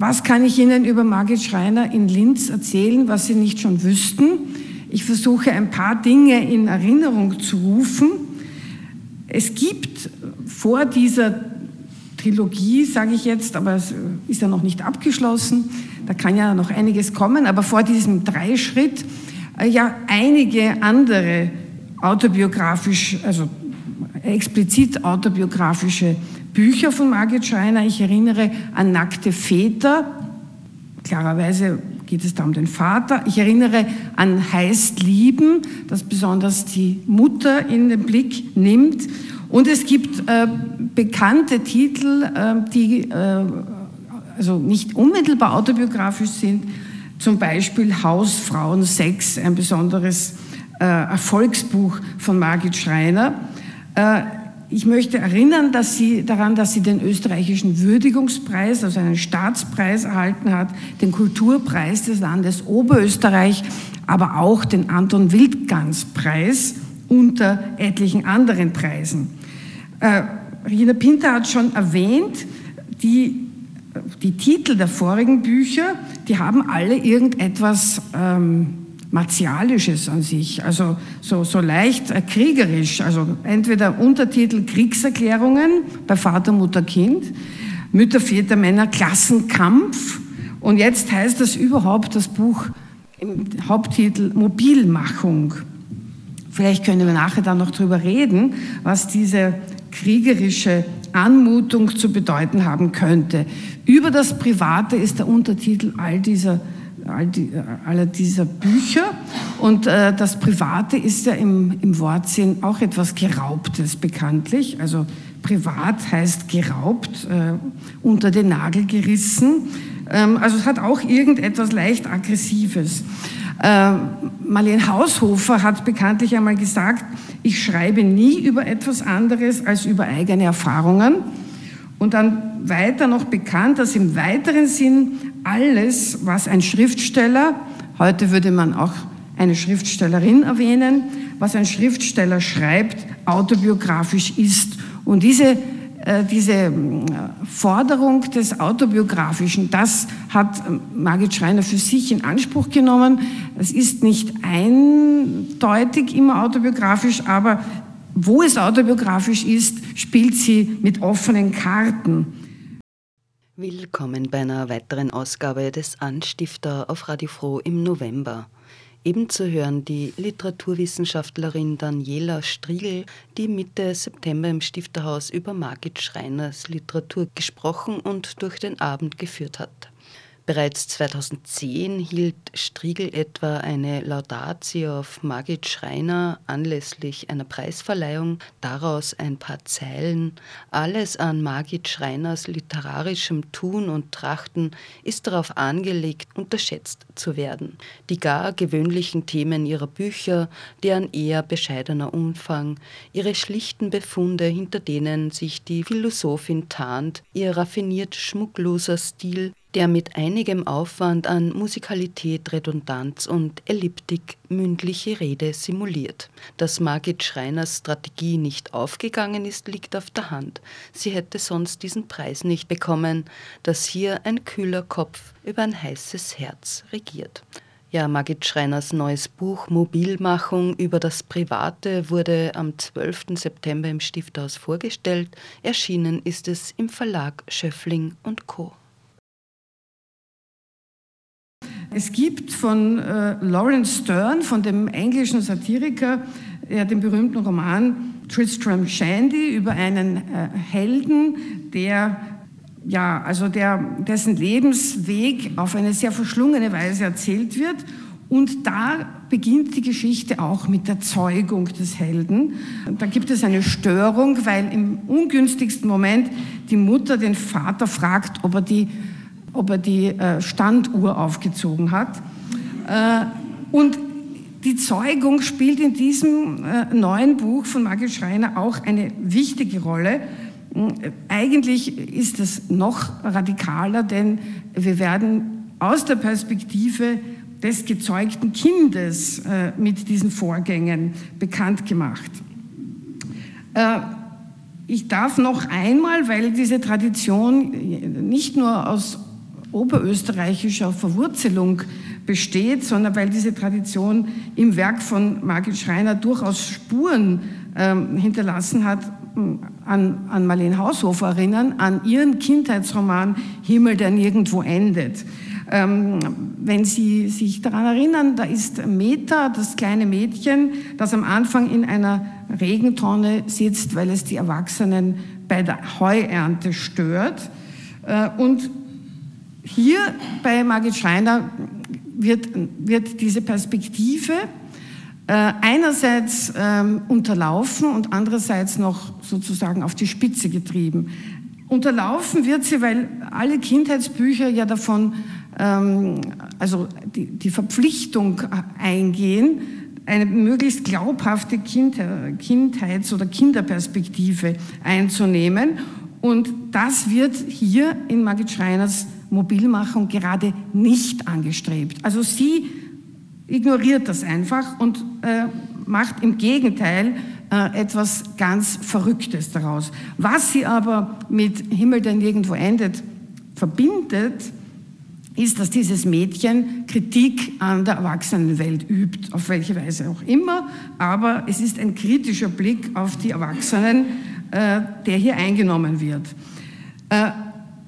Was kann ich Ihnen über Margit Schreiner in Linz erzählen, was Sie nicht schon wüssten? Ich versuche ein paar Dinge in Erinnerung zu rufen. Es gibt vor dieser Trilogie, sage ich jetzt, aber es ist ja noch nicht abgeschlossen, da kann ja noch einiges kommen, aber vor diesem Dreischritt äh, ja einige andere autobiografisch, also explizit autobiografische Bücher von Margit Schreiner. Ich erinnere an Nackte Väter. Klarerweise geht es da um den Vater. Ich erinnere an Heißt Lieben, das besonders die Mutter in den Blick nimmt. Und es gibt äh, bekannte Titel, äh, die äh, also nicht unmittelbar autobiografisch sind, zum Beispiel Hausfrauen Sex, ein besonderes äh, Erfolgsbuch von Margit Schreiner. Ich möchte erinnern dass sie, daran, dass sie den österreichischen Würdigungspreis, also einen Staatspreis erhalten hat, den Kulturpreis des Landes Oberösterreich, aber auch den Anton Wildgans-Preis unter etlichen anderen Preisen. Äh, Regina Pinter hat schon erwähnt, die, die Titel der vorigen Bücher, die haben alle irgendetwas ähm, Martialisches an sich, also so, so leicht äh, kriegerisch, also entweder Untertitel Kriegserklärungen bei Vater, Mutter, Kind, Mütter, Väter, Männer, Klassenkampf und jetzt heißt das überhaupt das Buch im Haupttitel Mobilmachung. Vielleicht können wir nachher dann noch drüber reden, was diese kriegerische Anmutung zu bedeuten haben könnte. Über das Private ist der Untertitel all dieser all die, aller dieser Bücher. Und äh, das Private ist ja im, im Wortsinn auch etwas Geraubtes bekanntlich. Also privat heißt geraubt, äh, unter den Nagel gerissen. Ähm, also es hat auch irgendetwas leicht Aggressives. Äh, Marlene Haushofer hat bekanntlich einmal gesagt, ich schreibe nie über etwas anderes als über eigene Erfahrungen. Und dann weiter noch bekannt, dass im weiteren Sinn alles, was ein Schriftsteller, heute würde man auch eine Schriftstellerin erwähnen, was ein Schriftsteller schreibt, autobiografisch ist. Und diese, äh, diese äh, Forderung des Autobiografischen, das hat Margit Schreiner für sich in Anspruch genommen. Es ist nicht eindeutig immer autobiografisch, aber wo es autobiografisch ist, spielt sie mit offenen Karten. Willkommen bei einer weiteren Ausgabe des Anstifter auf Radio Froh im November. Eben zu hören die Literaturwissenschaftlerin Daniela Striegel, die Mitte September im Stifterhaus über Margit Schreiners Literatur gesprochen und durch den Abend geführt hat. Bereits 2010 hielt Striegel etwa eine Laudatio auf Margit Schreiner anlässlich einer Preisverleihung, daraus ein paar Zeilen. Alles an Margit Schreiners literarischem Tun und Trachten ist darauf angelegt, unterschätzt zu werden. Die gar gewöhnlichen Themen ihrer Bücher, deren eher bescheidener Umfang, ihre schlichten Befunde, hinter denen sich die Philosophin tarnt, ihr raffiniert schmuckloser Stil, der mit einigem Aufwand an Musikalität, Redundanz und Elliptik mündliche Rede simuliert. Dass Margit Schreiners Strategie nicht aufgegangen ist, liegt auf der Hand. Sie hätte sonst diesen Preis nicht bekommen, dass hier ein kühler Kopf über ein heißes Herz regiert. Ja, Margit Schreiners neues Buch Mobilmachung über das Private wurde am 12. September im Stifthaus vorgestellt. Erschienen ist es im Verlag Schöffling und Co. Es gibt von äh, Lawrence Stern, von dem englischen Satiriker, ja, den berühmten Roman Tristram Shandy über einen äh, Helden, der ja, also der, dessen Lebensweg auf eine sehr verschlungene Weise erzählt wird. Und da beginnt die Geschichte auch mit der Zeugung des Helden. Da gibt es eine Störung, weil im ungünstigsten Moment die Mutter den Vater fragt, ob er die, ob er die äh, Standuhr aufgezogen hat. Äh, und die Zeugung spielt in diesem äh, neuen Buch von Margit Schreiner auch eine wichtige Rolle. Eigentlich ist es noch radikaler, denn wir werden aus der Perspektive des gezeugten Kindes mit diesen Vorgängen bekannt gemacht. Ich darf noch einmal, weil diese Tradition nicht nur aus oberösterreichischer Verwurzelung besteht, sondern weil diese Tradition im Werk von Margit Schreiner durchaus Spuren ähm, hinterlassen hat, an, an Marlene Haushofer erinnern, an ihren Kindheitsroman Himmel, der nirgendwo endet. Ähm, wenn Sie sich daran erinnern, da ist Meta, das kleine Mädchen, das am Anfang in einer Regentonne sitzt, weil es die Erwachsenen bei der Heuernte stört. Äh, und hier bei Margit Schreiner wird, wird diese Perspektive äh, einerseits ähm, unterlaufen und andererseits noch sozusagen auf die Spitze getrieben. Unterlaufen wird sie, weil alle Kindheitsbücher ja davon ähm, also die, die Verpflichtung eingehen, eine möglichst glaubhafte Kindheits- oder Kinderperspektive einzunehmen. Und das wird hier in Margit Schreiners Mobilmachung gerade nicht angestrebt. Also sie ignoriert das einfach und äh, macht im Gegenteil äh, etwas ganz Verrücktes daraus. Was sie aber mit Himmel, der nirgendwo endet, verbindet, ist, dass dieses Mädchen Kritik an der Erwachsenenwelt übt, auf welche Weise auch immer, aber es ist ein kritischer Blick auf die Erwachsenen, äh, der hier eingenommen wird. Äh,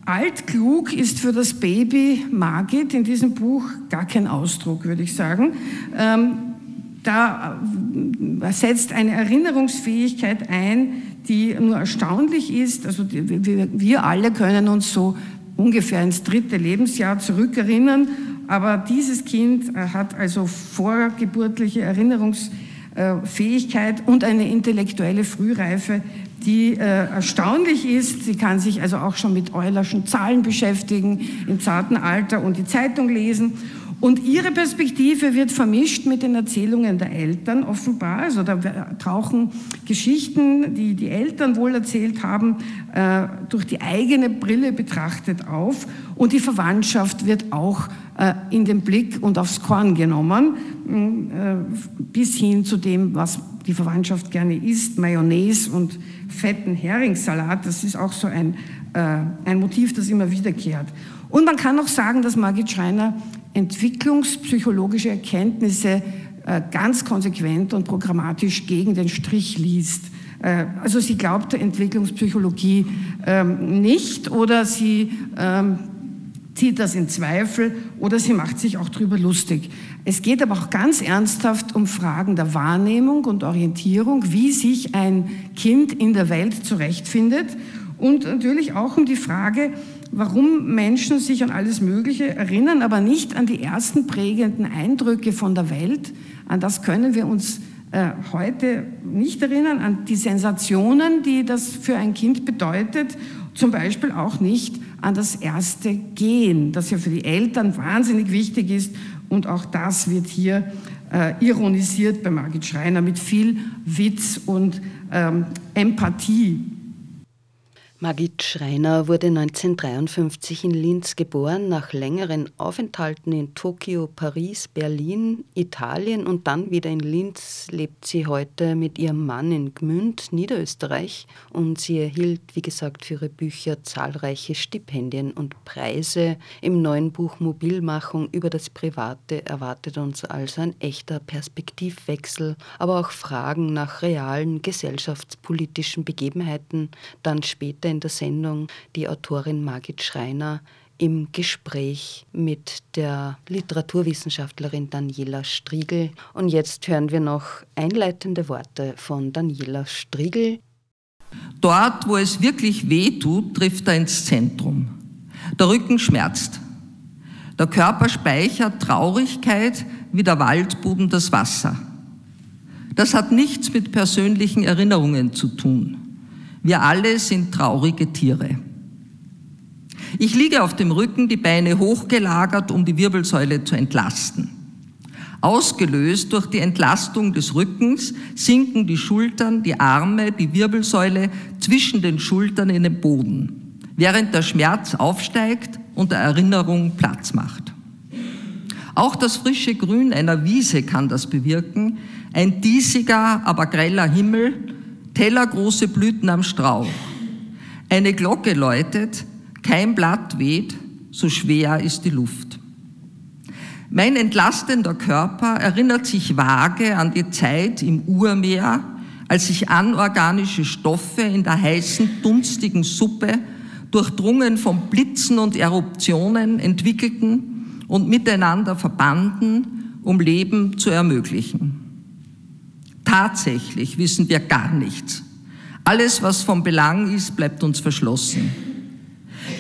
altklug ist für das Baby Margit in diesem Buch gar kein Ausdruck, würde ich sagen. Ähm, da äh, setzt eine Erinnerungsfähigkeit ein, die nur erstaunlich ist. Also wir, alle können uns so ungefähr ins dritte Lebensjahr zurückerinnern. Aber dieses Kind äh, hat also vorgeburtliche Erinnerungsfähigkeit und eine intellektuelle Frühreife, die äh, erstaunlich ist. Sie kann sich also auch schon mit Eulerschen Zahlen beschäftigen im zarten Alter und die Zeitung lesen. Und ihre Perspektive wird vermischt mit den Erzählungen der Eltern offenbar. Also da tauchen Geschichten, die die Eltern wohl erzählt haben, äh, durch die eigene Brille betrachtet auf. Und die Verwandtschaft wird auch äh, in den Blick und aufs Korn genommen, äh, bis hin zu dem, was die Verwandtschaft gerne isst, Mayonnaise und fetten Heringssalat. Das ist auch so ein, ein Motiv, das immer wiederkehrt. Und man kann auch sagen, dass Margit Schreiner entwicklungspsychologische Erkenntnisse äh, ganz konsequent und programmatisch gegen den Strich liest. Äh, also sie glaubt der Entwicklungspsychologie ähm, nicht oder sie ähm, zieht das in Zweifel oder sie macht sich auch darüber lustig. Es geht aber auch ganz ernsthaft um Fragen der Wahrnehmung und Orientierung, wie sich ein Kind in der Welt zurechtfindet und natürlich auch um die Frage, warum Menschen sich an alles Mögliche erinnern, aber nicht an die ersten prägenden Eindrücke von der Welt. An das können wir uns äh, heute nicht erinnern, an die Sensationen, die das für ein Kind bedeutet. Zum Beispiel auch nicht an das erste Gehen, das ja für die Eltern wahnsinnig wichtig ist. Und auch das wird hier äh, ironisiert bei Margit Schreiner mit viel Witz und ähm, Empathie. Margit Schreiner wurde 1953 in Linz geboren. Nach längeren Aufenthalten in Tokio, Paris, Berlin, Italien und dann wieder in Linz lebt sie heute mit ihrem Mann in Gmünd, Niederösterreich. Und sie erhielt, wie gesagt, für ihre Bücher zahlreiche Stipendien und Preise. Im neuen Buch Mobilmachung über das Private erwartet uns also ein echter Perspektivwechsel, aber auch Fragen nach realen gesellschaftspolitischen Begebenheiten. Dann später in der Sendung die Autorin Margit Schreiner im Gespräch mit der Literaturwissenschaftlerin Daniela Striegel. Und jetzt hören wir noch einleitende Worte von Daniela Striegel. Dort, wo es wirklich weh tut, trifft er ins Zentrum. Der Rücken schmerzt. Der Körper speichert Traurigkeit wie der Waldboden das Wasser. Das hat nichts mit persönlichen Erinnerungen zu tun. Wir alle sind traurige Tiere. Ich liege auf dem Rücken, die Beine hochgelagert, um die Wirbelsäule zu entlasten. Ausgelöst durch die Entlastung des Rückens sinken die Schultern, die Arme, die Wirbelsäule zwischen den Schultern in den Boden, während der Schmerz aufsteigt und der Erinnerung Platz macht. Auch das frische Grün einer Wiese kann das bewirken, ein diesiger, aber greller Himmel, tellergroße Blüten am Strauch. Eine Glocke läutet, kein Blatt weht, so schwer ist die Luft. Mein entlastender Körper erinnert sich vage an die Zeit im Urmeer, als sich anorganische Stoffe in der heißen, dunstigen Suppe, durchdrungen von Blitzen und Eruptionen, entwickelten und miteinander verbanden, um Leben zu ermöglichen. Tatsächlich wissen wir gar nichts. Alles, was von Belang ist, bleibt uns verschlossen.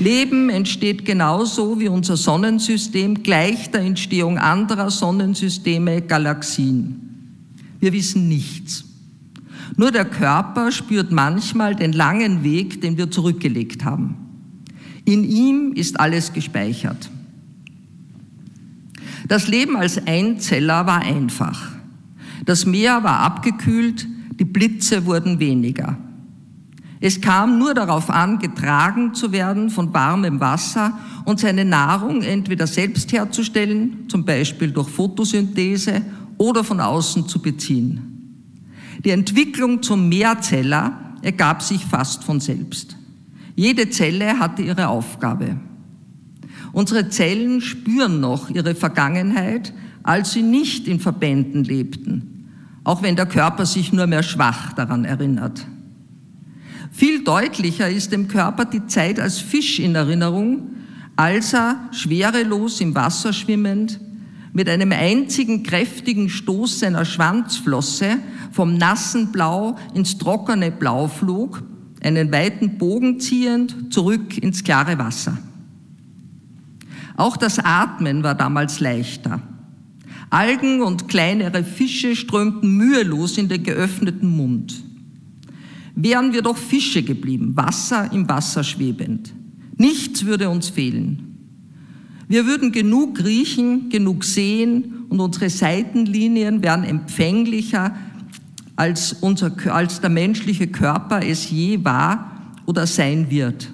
Leben entsteht genauso wie unser Sonnensystem gleich der Entstehung anderer Sonnensysteme, Galaxien. Wir wissen nichts. Nur der Körper spürt manchmal den langen Weg, den wir zurückgelegt haben. In ihm ist alles gespeichert. Das Leben als Einzeller war einfach. Das Meer war abgekühlt, die Blitze wurden weniger. Es kam nur darauf an, getragen zu werden von warmem Wasser und seine Nahrung entweder selbst herzustellen, zum Beispiel durch Photosynthese, oder von außen zu beziehen. Die Entwicklung zum Mehrzeller ergab sich fast von selbst. Jede Zelle hatte ihre Aufgabe. Unsere Zellen spüren noch ihre Vergangenheit, als sie nicht in Verbänden lebten, auch wenn der Körper sich nur mehr schwach daran erinnert. Viel deutlicher ist dem Körper die Zeit als Fisch in Erinnerung, als er schwerelos im Wasser schwimmend mit einem einzigen kräftigen Stoß seiner Schwanzflosse vom nassen Blau ins trockene Blau flog, einen weiten Bogen ziehend zurück ins klare Wasser. Auch das Atmen war damals leichter. Algen und kleinere Fische strömten mühelos in den geöffneten Mund wären wir doch Fische geblieben, Wasser im Wasser schwebend. Nichts würde uns fehlen. Wir würden genug riechen, genug sehen und unsere Seitenlinien wären empfänglicher, als, unser, als der menschliche Körper es je war oder sein wird.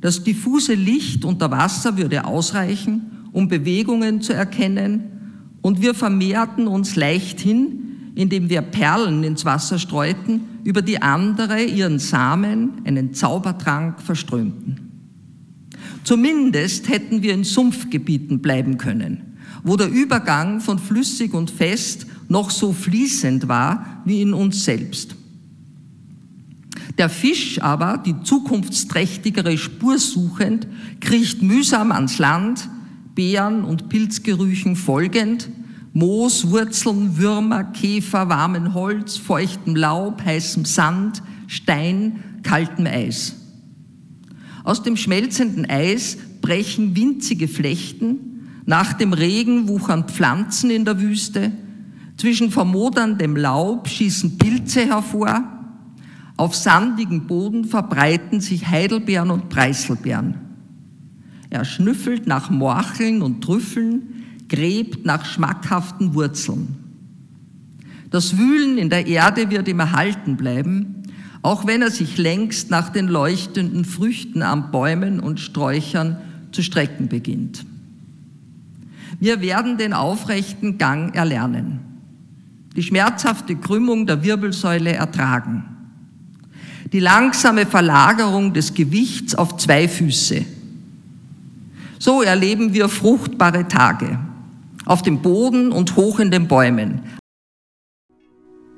Das diffuse Licht unter Wasser würde ausreichen, um Bewegungen zu erkennen, und wir vermehrten uns leichthin, indem wir Perlen ins Wasser streuten über die andere ihren Samen, einen Zaubertrank, verströmten. Zumindest hätten wir in Sumpfgebieten bleiben können, wo der Übergang von flüssig und fest noch so fließend war wie in uns selbst. Der Fisch aber, die zukunftsträchtigere Spur suchend, kriecht mühsam ans Land, Beeren und Pilzgerüchen folgend, Moos, Wurzeln, Würmer, Käfer, warmen Holz, feuchtem Laub, heißem Sand, Stein, kaltem Eis. Aus dem schmelzenden Eis brechen winzige Flechten, nach dem Regen wuchern Pflanzen in der Wüste, zwischen vermoderndem Laub schießen Pilze hervor, auf sandigem Boden verbreiten sich Heidelbeeren und Preiselbeeren. Er schnüffelt nach Morcheln und Trüffeln, gräbt nach schmackhaften Wurzeln. Das Wühlen in der Erde wird ihm erhalten bleiben, auch wenn er sich längst nach den leuchtenden Früchten an Bäumen und Sträuchern zu strecken beginnt. Wir werden den aufrechten Gang erlernen, die schmerzhafte Krümmung der Wirbelsäule ertragen, die langsame Verlagerung des Gewichts auf zwei Füße. So erleben wir fruchtbare Tage auf dem Boden und hoch in den Bäumen.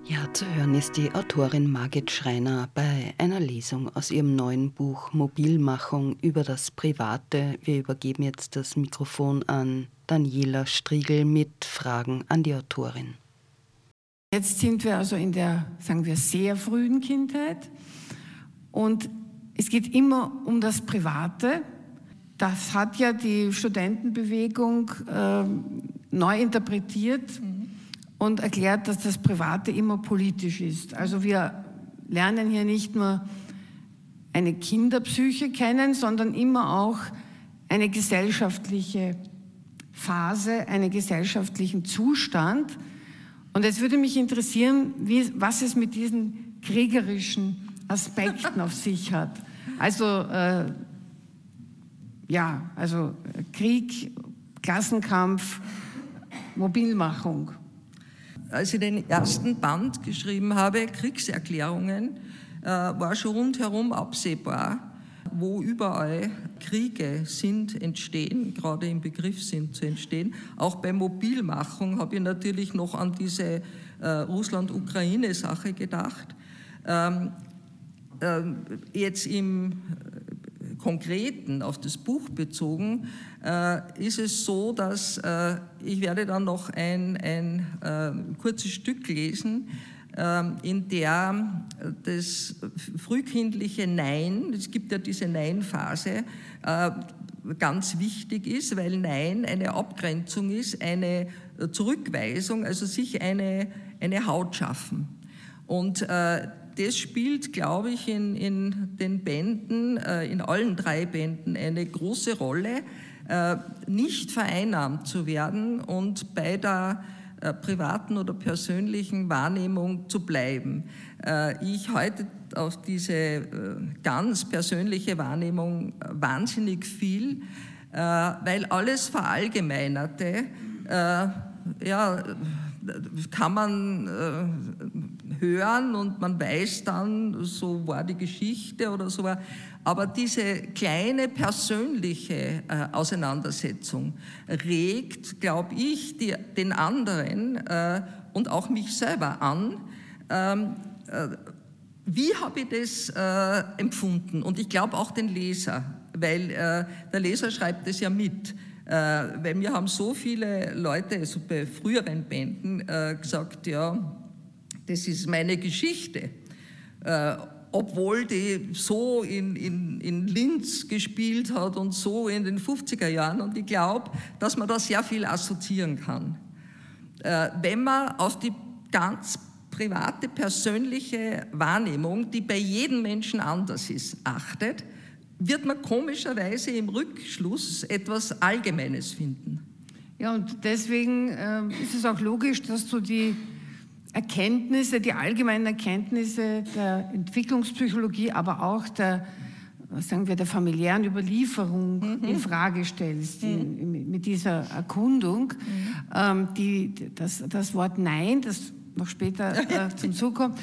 Ja, zu hören ist die Autorin Margit Schreiner bei einer Lesung aus ihrem neuen Buch Mobilmachung über das Private. Wir übergeben jetzt das Mikrofon an Daniela Striegel mit Fragen an die Autorin. Jetzt sind wir also in der, sagen wir, sehr frühen Kindheit und es geht immer um das Private, das hat ja die Studentenbewegung äh, neu interpretiert mhm. und erklärt, dass das Private immer politisch ist. Also wir lernen hier nicht nur eine Kinderpsyche kennen, sondern immer auch eine gesellschaftliche Phase, einen gesellschaftlichen Zustand. Und es würde mich interessieren, wie, was es mit diesen kriegerischen Aspekten auf sich hat. Also äh, ja, also Krieg, Klassenkampf, Mobilmachung. Als ich den ersten Band geschrieben habe, Kriegserklärungen, äh, war schon rundherum absehbar, wo überall Kriege sind, entstehen, gerade im Begriff sind zu entstehen. Auch bei Mobilmachung habe ich natürlich noch an diese äh, Russland-Ukraine-Sache gedacht. Ähm, äh, jetzt im Konkreten, auf das Buch bezogen, äh, ist es so, dass äh, ich werde dann noch ein, ein äh, kurzes Stück lesen, in der das frühkindliche Nein, es gibt ja diese Nein-Phase, ganz wichtig ist, weil Nein eine Abgrenzung ist, eine Zurückweisung, also sich eine, eine Haut schaffen. Und äh, das spielt, glaube ich, in, in den Bänden, äh, in allen drei Bänden eine große Rolle, äh, nicht vereinnahmt zu werden und bei der äh, privaten oder persönlichen Wahrnehmung zu bleiben. Ich halte auf diese ganz persönliche Wahrnehmung wahnsinnig viel, weil alles Verallgemeinerte ja, kann man hören und man weiß dann, so war die Geschichte oder so war. Aber diese kleine persönliche äh, Auseinandersetzung regt, glaube ich, die, den anderen äh, und auch mich selber an. Ähm, äh, wie habe ich das äh, empfunden? Und ich glaube auch den Leser, weil äh, der Leser schreibt es ja mit. Äh, weil mir haben so viele Leute, also bei früheren Bänden, äh, gesagt, ja, das ist meine Geschichte. Äh, obwohl die so in, in, in Linz gespielt hat und so in den 50er Jahren. Und ich glaube, dass man da sehr viel assoziieren kann. wenn man auf die ganz private, persönliche Wahrnehmung, die bei jedem Menschen anders ist, achtet, wird man komischerweise im Rückschluss etwas Allgemeines finden. Ja, und deswegen äh, ist es auch logisch, dass du die Erkenntnisse, die allgemeinen Erkenntnisse der Entwicklungspsychologie, aber auch der, sagen wir, der familiären Überlieferung mhm. in Frage stellst, mhm. in, mit dieser Erkundung. Mhm. Ähm, die, das, das Wort Nein, das noch später äh, zum Zug kommt,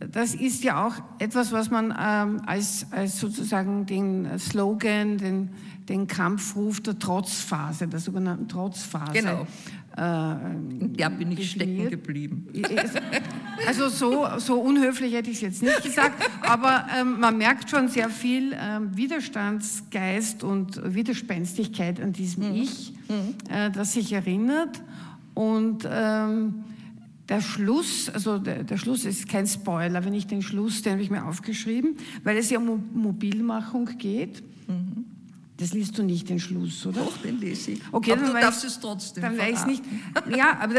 das ist ja auch etwas, was man ähm, als, als sozusagen den Slogan, den, den Kampfruf der Trotzphase, der sogenannten Trotzphase. Genau. Äh, ja, bin ich stecken geblieben. Also so, so unhöflich hätte ich es jetzt nicht gesagt, aber ähm, man merkt schon sehr viel ähm, Widerstandsgeist und Widerspenstigkeit an diesem mhm. Ich, mhm. Äh, das sich erinnert und ähm, der Schluss, also der, der, Schluss ist kein Spoiler, wenn ich den Schluss, den habe ich mir aufgeschrieben, weil es ja um Mobilmachung geht. Das liest du nicht, den Schluss, oder? Doch, den lese ich. Okay, aber dann du darfst es trotzdem Dann weiß ich nicht. Ja, aber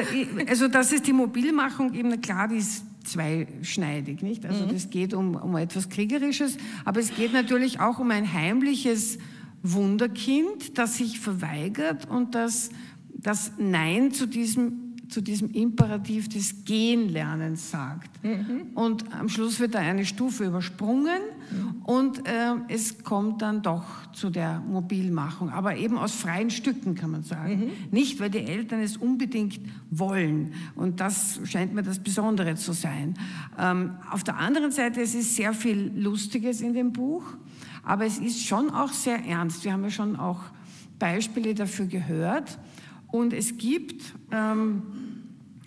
also das ist die Mobilmachung eben, klar, die ist zweischneidig, nicht? Also mhm. das geht um, um etwas Kriegerisches, aber es geht natürlich auch um ein heimliches Wunderkind, das sich verweigert und das das Nein zu diesem zu diesem Imperativ des Gehenlernens sagt. Mhm. Und am Schluss wird da eine Stufe übersprungen mhm. und äh, es kommt dann doch zu der Mobilmachung, aber eben aus freien Stücken kann man sagen. Mhm. Nicht, weil die Eltern es unbedingt wollen und das scheint mir das Besondere zu sein. Ähm, auf der anderen Seite, es ist sehr viel Lustiges in dem Buch, aber es ist schon auch sehr ernst. Wir haben ja schon auch Beispiele dafür gehört. Und es gibt, ähm,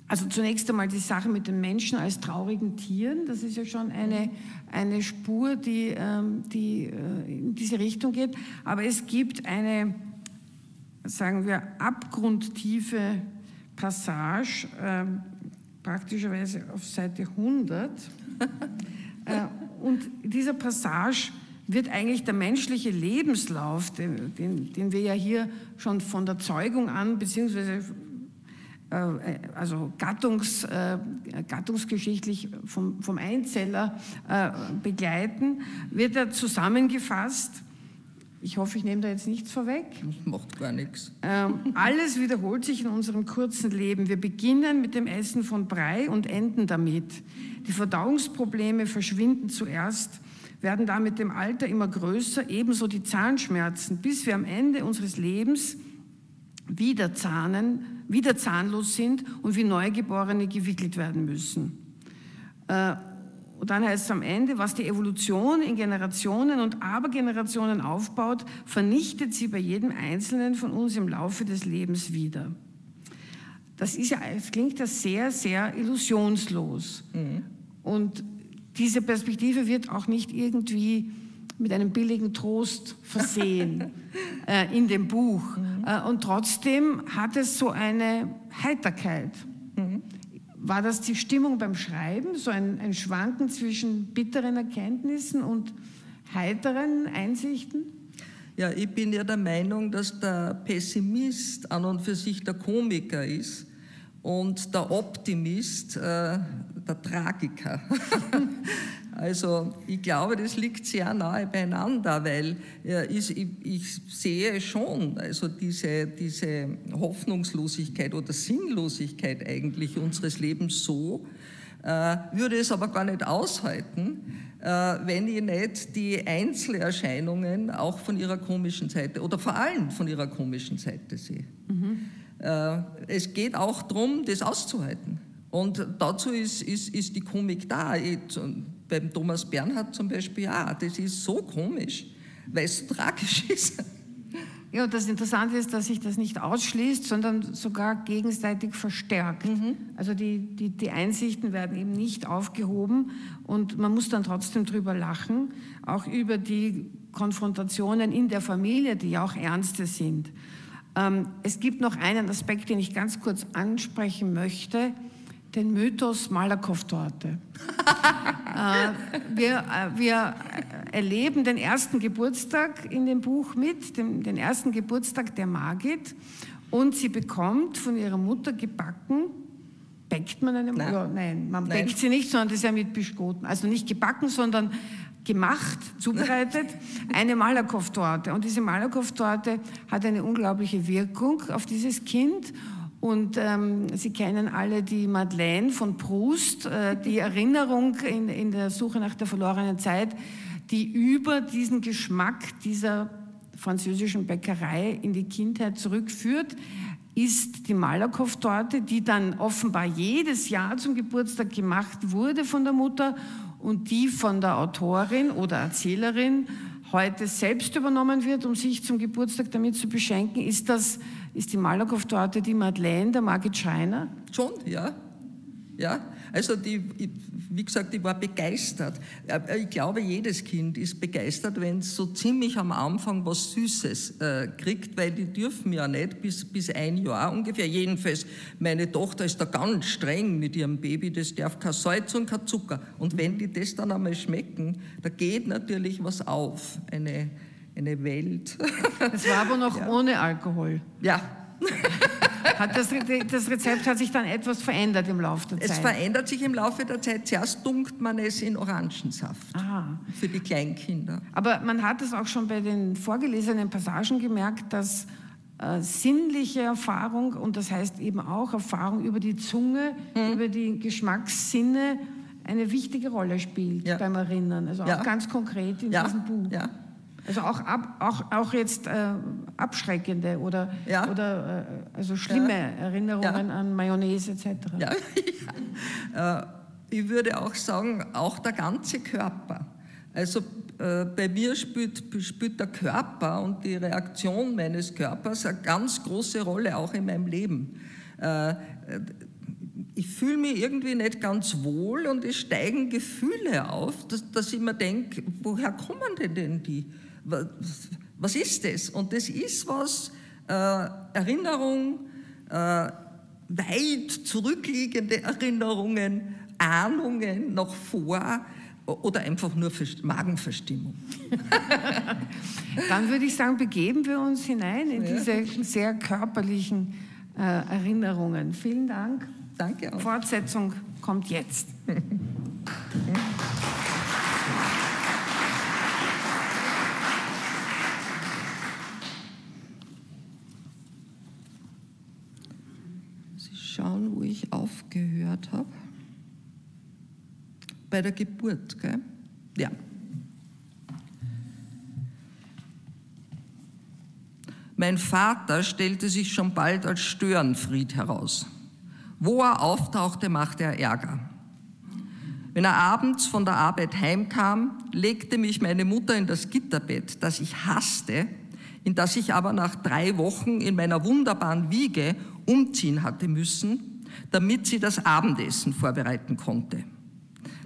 also zunächst einmal die Sache mit den Menschen als traurigen Tieren, das ist ja schon eine, eine Spur, die, ähm, die äh, in diese Richtung geht. Aber es gibt eine, sagen wir, abgrundtiefe Passage, äh, praktischerweise auf Seite 100. äh, und dieser Passage wird eigentlich der menschliche Lebenslauf, den, den, den wir ja hier schon von der Zeugung an, beziehungsweise äh, also gattungs, äh, gattungsgeschichtlich vom, vom Einzeller äh, begleiten, wird er zusammengefasst. Ich hoffe, ich nehme da jetzt nichts vorweg. Das macht gar nichts. Ähm, alles wiederholt sich in unserem kurzen Leben. Wir beginnen mit dem Essen von Brei und enden damit. Die Verdauungsprobleme verschwinden zuerst werden da mit dem Alter immer größer, ebenso die Zahnschmerzen, bis wir am Ende unseres Lebens wieder zahnen, wieder zahnlos sind und wie Neugeborene gewickelt werden müssen. Äh, und dann heißt es am Ende, was die Evolution in Generationen und Abergenerationen aufbaut, vernichtet sie bei jedem Einzelnen von uns im Laufe des Lebens wieder. Das ist ja, es klingt ja sehr, sehr illusionslos. Mhm. Und diese Perspektive wird auch nicht irgendwie mit einem billigen Trost versehen äh, in dem Buch. Mhm. Äh, und trotzdem hat es so eine Heiterkeit. Mhm. War das die Stimmung beim Schreiben, so ein, ein Schwanken zwischen bitteren Erkenntnissen und heiteren Einsichten? Ja, ich bin ja der Meinung, dass der Pessimist an und für sich der Komiker ist und der Optimist äh, der Tragiker. also ich glaube, das liegt sehr nahe beieinander, weil ja, ich, ich, sehe schon also diese, diese Hoffnungslosigkeit oder Sinnlosigkeit eigentlich unseres Lebens so, äh, würde es aber gar nicht aushalten, äh, wenn ich nicht die Einzelerscheinungen auch von ihrer komischen Seite oder vor allem von ihrer komischen Seite sehe. Mhm. Äh, es geht auch darum, das auszuhalten. Und dazu ist, ist, ist die Komik da. Ich, beim Thomas Bernhard zum Beispiel, ja, das ist so komisch, weil es so tragisch ist. Ja, und das Interessante ist, dass sich das nicht ausschließt, sondern sogar gegenseitig verstärkt. Mhm. Also die, die, die Einsichten werden eben nicht aufgehoben und man muss dann trotzdem drüber lachen, auch über die Konfrontationen in der Familie, die ja auch ernste sind. Ähm, es gibt noch einen Aspekt, den ich ganz kurz ansprechen möchte den Mythos Malakoff-Torte. äh, wir, äh, wir erleben den ersten Geburtstag in dem Buch mit, dem, den ersten Geburtstag der Margit. Und sie bekommt von ihrer Mutter gebacken, bäckt man eine Nein, ja, nein man nein. bäckt sie nicht, sondern das ist ja mit Bischkoten. Also nicht gebacken, sondern gemacht, zubereitet, eine Malakoff-Torte. Und diese Malakoff-Torte hat eine unglaubliche Wirkung auf dieses Kind. Und ähm, Sie kennen alle die Madeleine von Proust, äh, die Erinnerung in, in der Suche nach der verlorenen Zeit, die über diesen Geschmack dieser französischen Bäckerei in die Kindheit zurückführt, ist die Malakoff-Torte, die dann offenbar jedes Jahr zum Geburtstag gemacht wurde von der Mutter und die von der Autorin oder Erzählerin heute selbst übernommen wird, um sich zum Geburtstag damit zu beschenken, ist das, ist die Malakoff-Torte die Madeleine der Margit Schreiner? Schon, ja. Ja, also die, wie gesagt, ich war begeistert. Äh, ich glaube, jedes Kind ist begeistert, wenn es so ziemlich am Anfang was Süßes äh, kriegt, weil die dürfen ja nicht bis, bis ein Jahr ungefähr. Jedenfalls, meine Tochter ist da ganz streng mit ihrem Baby, das darf kein Salz und kein Zucker. Und wenn die das dann einmal schmecken, da geht natürlich was auf, eine, eine Welt. Es war aber noch ja. ohne Alkohol. Ja. Hat das, das, Rezept hat sich dann etwas verändert im Laufe der Zeit? Es verändert sich im Laufe der Zeit. Zuerst dunkt man es in Orangensaft Aha. für die Kleinkinder. Aber man hat es auch schon bei den vorgelesenen Passagen gemerkt, dass äh, sinnliche Erfahrung und das heißt eben auch Erfahrung über die Zunge, hm. über die Geschmackssinne eine wichtige Rolle spielt ja. beim Erinnern. Also auch ja. ganz konkret in ja. diesem Buch. Ja. Also auch, ab, auch, auch jetzt äh, abschreckende oder, ja. oder äh, also schlimme ja. Erinnerungen ja. an Mayonnaise etc. Ja. äh, ich würde auch sagen, auch der ganze Körper. Also äh, bei mir spielt, spielt der Körper und die Reaktion meines Körpers eine ganz große Rolle auch in meinem Leben. Äh, ich fühle mich irgendwie nicht ganz wohl und es steigen Gefühle auf, dass, dass ich mir denke, woher kommen denn die? Was ist das? Und das ist was, äh, Erinnerung, äh, weit zurückliegende Erinnerungen, Ahnungen noch vor, oder einfach nur Magenverstimmung. Dann würde ich sagen, begeben wir uns hinein in ja. diese sehr körperlichen äh, Erinnerungen. Vielen Dank. Danke auch. Fortsetzung kommt jetzt. Sie schauen, wo ich aufgehört habe. Bei der Geburt, gell? Ja. Mein Vater stellte sich schon bald als Störenfried heraus. Wo er auftauchte, machte er Ärger. Wenn er abends von der Arbeit heimkam, legte mich meine Mutter in das Gitterbett, das ich hasste, in das ich aber nach drei Wochen in meiner wunderbaren Wiege umziehen hatte müssen, damit sie das Abendessen vorbereiten konnte.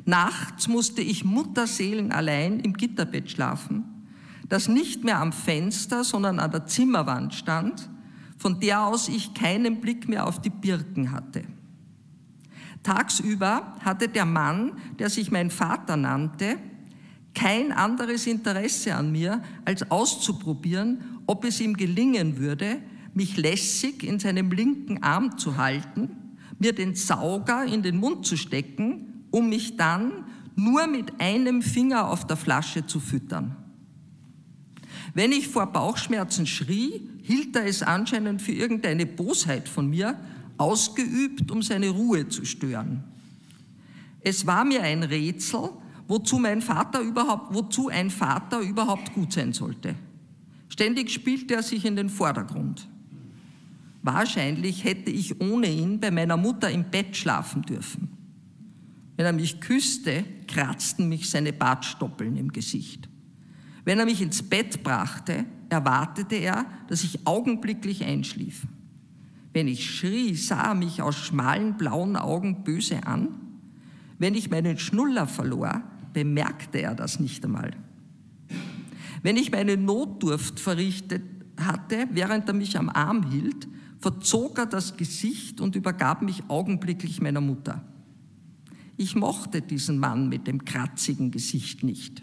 Nachts musste ich Mutterseelen allein im Gitterbett schlafen, das nicht mehr am Fenster, sondern an der Zimmerwand stand, von der aus ich keinen Blick mehr auf die Birken hatte. Tagsüber hatte der Mann, der sich mein Vater nannte, kein anderes Interesse an mir, als auszuprobieren, ob es ihm gelingen würde, mich lässig in seinem linken Arm zu halten, mir den Sauger in den Mund zu stecken, um mich dann nur mit einem Finger auf der Flasche zu füttern. Wenn ich vor Bauchschmerzen schrie, hielt er es anscheinend für irgendeine Bosheit von mir, ausgeübt, um seine Ruhe zu stören. Es war mir ein Rätsel, wozu mein Vater überhaupt, wozu ein Vater überhaupt gut sein sollte. Ständig spielte er sich in den Vordergrund. Wahrscheinlich hätte ich ohne ihn bei meiner Mutter im Bett schlafen dürfen. Wenn er mich küsste, kratzten mich seine Bartstoppeln im Gesicht. Wenn er mich ins Bett brachte, erwartete er, dass ich augenblicklich einschlief. Wenn ich schrie, sah er mich aus schmalen blauen Augen böse an. Wenn ich meinen Schnuller verlor, bemerkte er das nicht einmal. Wenn ich meine Notdurft verrichtet hatte, während er mich am Arm hielt, verzog er das Gesicht und übergab mich augenblicklich meiner Mutter. Ich mochte diesen Mann mit dem kratzigen Gesicht nicht.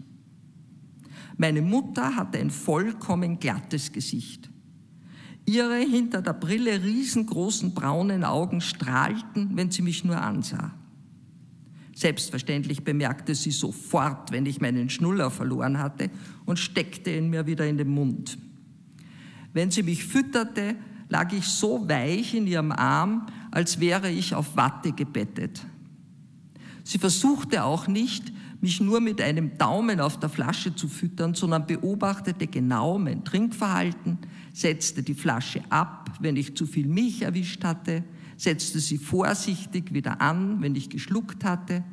Meine Mutter hatte ein vollkommen glattes Gesicht. Ihre hinter der Brille riesengroßen braunen Augen strahlten, wenn sie mich nur ansah. Selbstverständlich bemerkte sie sofort, wenn ich meinen Schnuller verloren hatte und steckte ihn mir wieder in den Mund. Wenn sie mich fütterte, lag ich so weich in ihrem Arm, als wäre ich auf Watte gebettet. Sie versuchte auch nicht, mich nur mit einem Daumen auf der Flasche zu füttern, sondern beobachtete genau mein Trinkverhalten, setzte die Flasche ab, wenn ich zu viel Milch erwischt hatte, setzte sie vorsichtig wieder an, wenn ich geschluckt hatte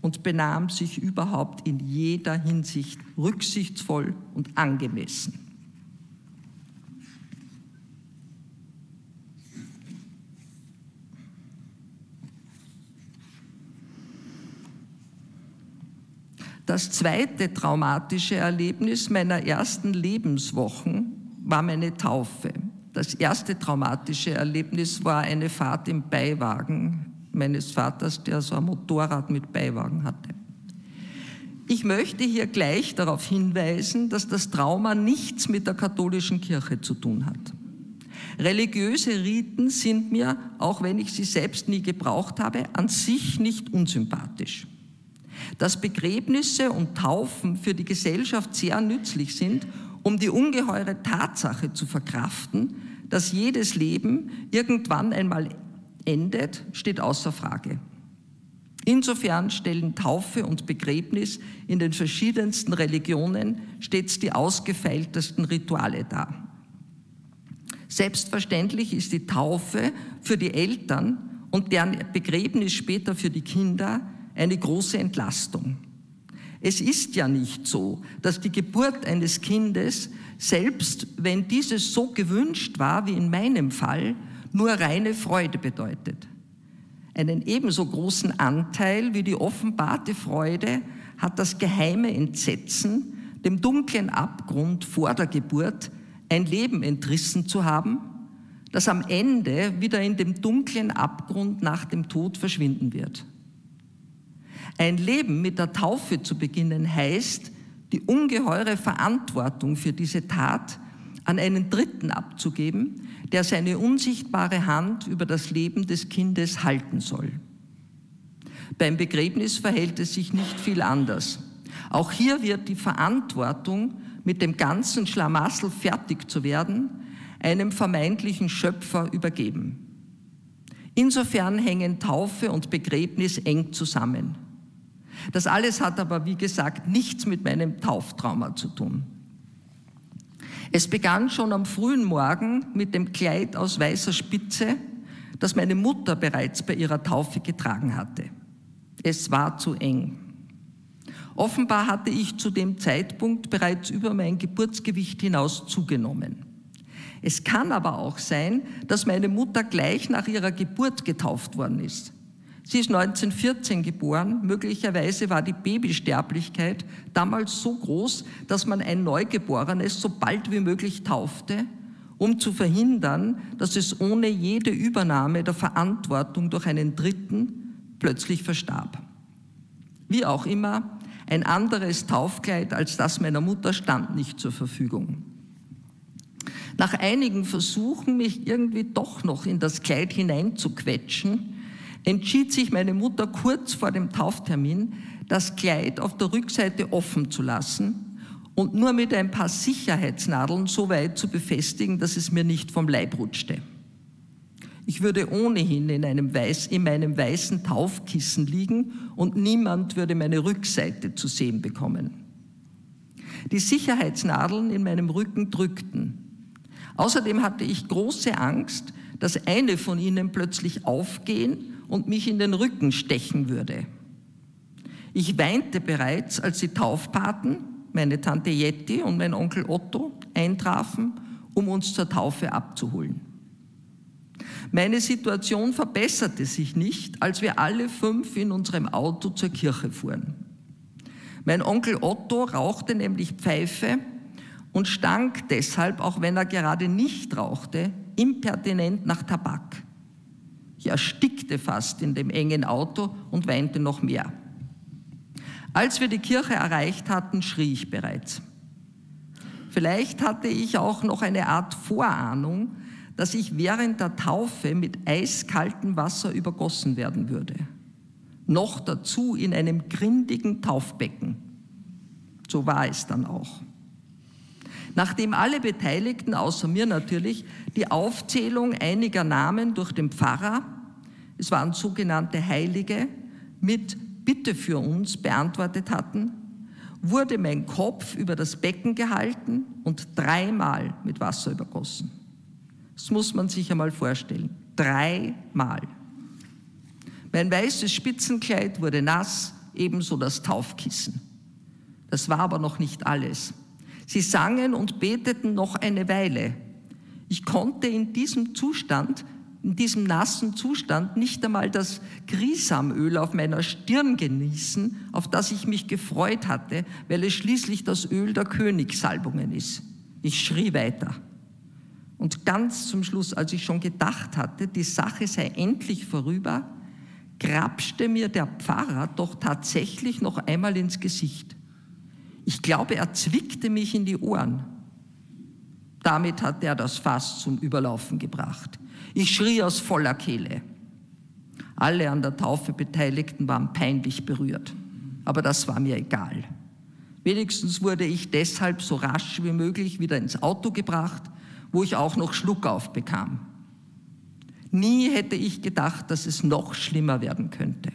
und benahm sich überhaupt in jeder Hinsicht rücksichtsvoll und angemessen. Das zweite traumatische Erlebnis meiner ersten Lebenswochen war meine Taufe. Das erste traumatische Erlebnis war eine Fahrt im Beiwagen meines Vaters, der so ein Motorrad mit Beiwagen hatte. Ich möchte hier gleich darauf hinweisen, dass das Trauma nichts mit der katholischen Kirche zu tun hat. Religiöse Riten sind mir, auch wenn ich sie selbst nie gebraucht habe, an sich nicht unsympathisch. Dass Begräbnisse und Taufen für die Gesellschaft sehr nützlich sind, um die ungeheure Tatsache zu verkraften, dass jedes Leben irgendwann einmal endet, steht außer Frage. Insofern stellen Taufe und Begräbnis in den verschiedensten Religionen stets die ausgefeiltesten Rituale dar. Selbstverständlich ist die Taufe für die Eltern und deren Begräbnis später für die Kinder eine große Entlastung. Es ist ja nicht so, dass die Geburt eines Kindes, selbst wenn dieses so gewünscht war wie in meinem Fall, nur reine Freude bedeutet. Einen ebenso großen Anteil wie die offenbarte Freude hat das geheime Entsetzen, dem dunklen Abgrund vor der Geburt ein Leben entrissen zu haben, das am Ende wieder in dem dunklen Abgrund nach dem Tod verschwinden wird. Ein Leben mit der Taufe zu beginnen heißt, die ungeheure Verantwortung für diese Tat an einen Dritten abzugeben, der seine unsichtbare Hand über das Leben des Kindes halten soll. Beim Begräbnis verhält es sich nicht viel anders. Auch hier wird die Verantwortung, mit dem ganzen Schlamassel fertig zu werden, einem vermeintlichen Schöpfer übergeben. Insofern hängen Taufe und Begräbnis eng zusammen. Das alles hat aber, wie gesagt, nichts mit meinem Tauftrauma zu tun. Es begann schon am frühen Morgen mit dem Kleid aus weißer Spitze, das meine Mutter bereits bei ihrer Taufe getragen hatte. Es war zu eng. Offenbar hatte ich zu dem Zeitpunkt bereits über mein Geburtsgewicht hinaus zugenommen. Es kann aber auch sein, dass meine Mutter gleich nach ihrer Geburt getauft worden ist. Sie ist 1914 geboren. Möglicherweise war die Babysterblichkeit damals so groß, dass man ein Neugeborenes so bald wie möglich taufte, um zu verhindern, dass es ohne jede Übernahme der Verantwortung durch einen Dritten plötzlich verstarb. Wie auch immer, ein anderes Taufkleid als das meiner Mutter stand nicht zur Verfügung. Nach einigen Versuchen, mich irgendwie doch noch in das Kleid hineinzuquetschen, entschied sich meine Mutter kurz vor dem Tauftermin, das Kleid auf der Rückseite offen zu lassen und nur mit ein paar Sicherheitsnadeln so weit zu befestigen, dass es mir nicht vom Leib rutschte. Ich würde ohnehin in, einem Weiß, in meinem weißen Taufkissen liegen und niemand würde meine Rückseite zu sehen bekommen. Die Sicherheitsnadeln in meinem Rücken drückten. Außerdem hatte ich große Angst, dass eine von ihnen plötzlich aufgehen und mich in den Rücken stechen würde. Ich weinte bereits, als die Taufpaten, meine Tante Jetty und mein Onkel Otto, eintrafen, um uns zur Taufe abzuholen. Meine Situation verbesserte sich nicht, als wir alle fünf in unserem Auto zur Kirche fuhren. Mein Onkel Otto rauchte nämlich Pfeife und stank deshalb, auch wenn er gerade nicht rauchte, impertinent nach Tabak. Ich erstickte fast in dem engen Auto und weinte noch mehr. Als wir die Kirche erreicht hatten, schrie ich bereits. Vielleicht hatte ich auch noch eine Art Vorahnung, dass ich während der Taufe mit eiskaltem Wasser übergossen werden würde. Noch dazu in einem grindigen Taufbecken. So war es dann auch. Nachdem alle Beteiligten, außer mir natürlich, die Aufzählung einiger Namen durch den Pfarrer, es waren sogenannte Heilige, mit Bitte für uns beantwortet hatten, wurde mein Kopf über das Becken gehalten und dreimal mit Wasser übergossen. Das muss man sich einmal vorstellen. Dreimal. Mein weißes Spitzenkleid wurde nass, ebenso das Taufkissen. Das war aber noch nicht alles. Sie sangen und beteten noch eine Weile. Ich konnte in diesem Zustand, in diesem nassen Zustand nicht einmal das Grisamöl auf meiner Stirn genießen, auf das ich mich gefreut hatte, weil es schließlich das Öl der Königssalbungen ist. Ich schrie weiter. Und ganz zum Schluss, als ich schon gedacht hatte, die Sache sei endlich vorüber, grapschte mir der Pfarrer doch tatsächlich noch einmal ins Gesicht. Ich glaube, er zwickte mich in die Ohren. Damit hat er das Fass zum Überlaufen gebracht. Ich schrie aus voller Kehle. Alle an der Taufe Beteiligten waren peinlich berührt. Aber das war mir egal. Wenigstens wurde ich deshalb so rasch wie möglich wieder ins Auto gebracht, wo ich auch noch Schluckauf bekam. Nie hätte ich gedacht, dass es noch schlimmer werden könnte.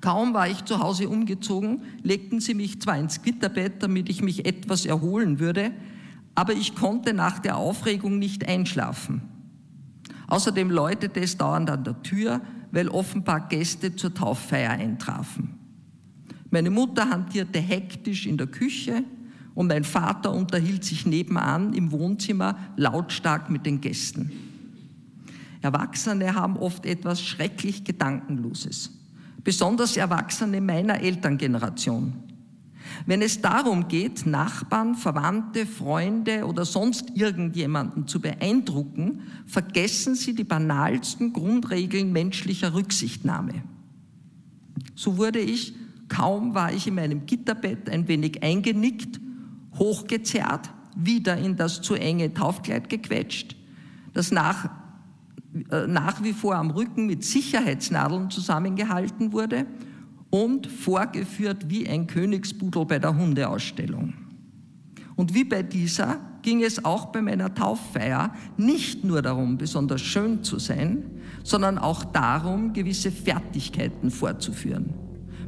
Kaum war ich zu Hause umgezogen, legten sie mich zwar ins Gitterbett, damit ich mich etwas erholen würde, aber ich konnte nach der Aufregung nicht einschlafen. Außerdem läutete es dauernd an der Tür, weil offenbar Gäste zur Tauffeier eintrafen. Meine Mutter hantierte hektisch in der Küche und mein Vater unterhielt sich nebenan im Wohnzimmer lautstark mit den Gästen. Erwachsene haben oft etwas schrecklich Gedankenloses besonders Erwachsene meiner Elterngeneration. Wenn es darum geht, Nachbarn, Verwandte, Freunde oder sonst irgendjemanden zu beeindrucken, vergessen sie die banalsten Grundregeln menschlicher Rücksichtnahme. So wurde ich, kaum war ich in meinem Gitterbett ein wenig eingenickt, hochgezerrt, wieder in das zu enge Taufkleid gequetscht, das nach, nach wie vor am Rücken mit Sicherheitsnadeln zusammengehalten wurde und vorgeführt wie ein Königsbudel bei der Hundeausstellung. Und wie bei dieser ging es auch bei meiner Tauffeier nicht nur darum, besonders schön zu sein, sondern auch darum, gewisse Fertigkeiten vorzuführen.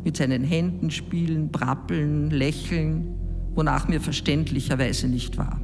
Mit seinen Händen spielen, brappeln, lächeln, wonach mir verständlicherweise nicht war.